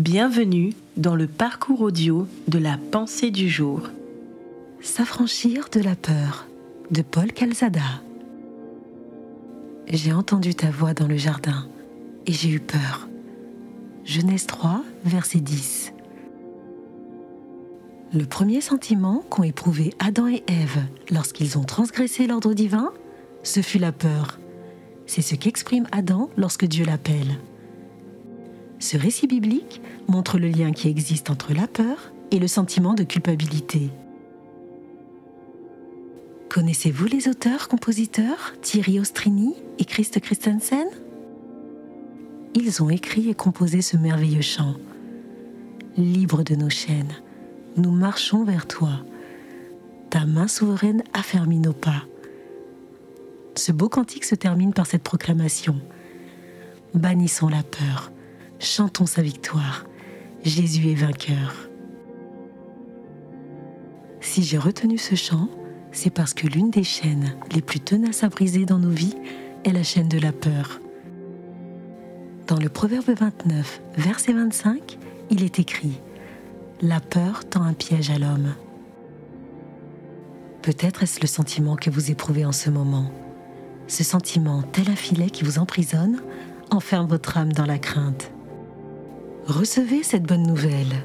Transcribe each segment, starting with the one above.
Bienvenue dans le parcours audio de la pensée du jour. S'affranchir de la peur de Paul Calzada. J'ai entendu ta voix dans le jardin et j'ai eu peur. Genèse 3, verset 10. Le premier sentiment qu'ont éprouvé Adam et Ève lorsqu'ils ont transgressé l'ordre divin, ce fut la peur. C'est ce qu'exprime Adam lorsque Dieu l'appelle. Ce récit biblique montre le lien qui existe entre la peur et le sentiment de culpabilité. Connaissez-vous les auteurs-compositeurs Thierry Ostrini et Christ Christensen? Ils ont écrit et composé ce merveilleux chant. Libre de nos chaînes, nous marchons vers toi. Ta main souveraine affermit nos pas. Ce beau cantique se termine par cette proclamation. Bannissons la peur chantons sa victoire. Jésus est vainqueur. Si j'ai retenu ce chant, c'est parce que l'une des chaînes les plus tenaces à briser dans nos vies est la chaîne de la peur. Dans le Proverbe 29, verset 25, il est écrit ⁇ La peur tend un piège à l'homme ⁇ Peut-être est-ce le sentiment que vous éprouvez en ce moment. Ce sentiment, tel un filet qui vous emprisonne, enferme votre âme dans la crainte. Recevez cette bonne nouvelle.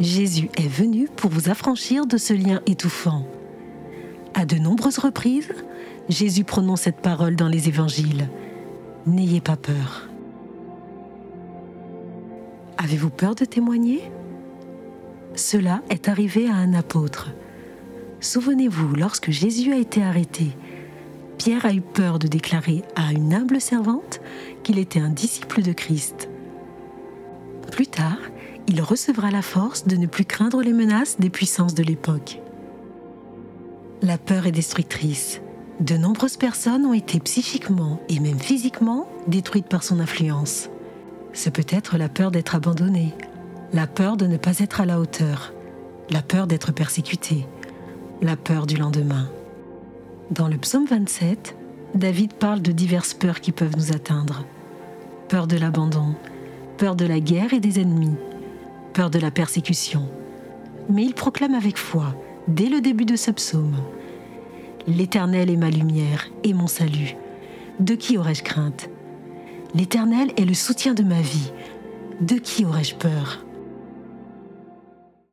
Jésus est venu pour vous affranchir de ce lien étouffant. À de nombreuses reprises, Jésus prononce cette parole dans les évangiles. N'ayez pas peur. Avez-vous peur de témoigner? Cela est arrivé à un apôtre. Souvenez-vous, lorsque Jésus a été arrêté, Pierre a eu peur de déclarer à une humble servante qu'il était un disciple de Christ. Plus tard, il recevra la force de ne plus craindre les menaces des puissances de l'époque. La peur est destructrice. De nombreuses personnes ont été psychiquement et même physiquement détruites par son influence. C'est peut-être la peur d'être abandonné, la peur de ne pas être à la hauteur, la peur d'être persécuté, la peur du lendemain. Dans le psaume 27, David parle de diverses peurs qui peuvent nous atteindre. Peur de l'abandon, peur de la guerre et des ennemis, peur de la persécution. Mais il proclame avec foi, dès le début de ce psaume, L'Éternel est ma lumière et mon salut. De qui aurais-je crainte? L'Éternel est le soutien de ma vie. De qui aurais-je peur?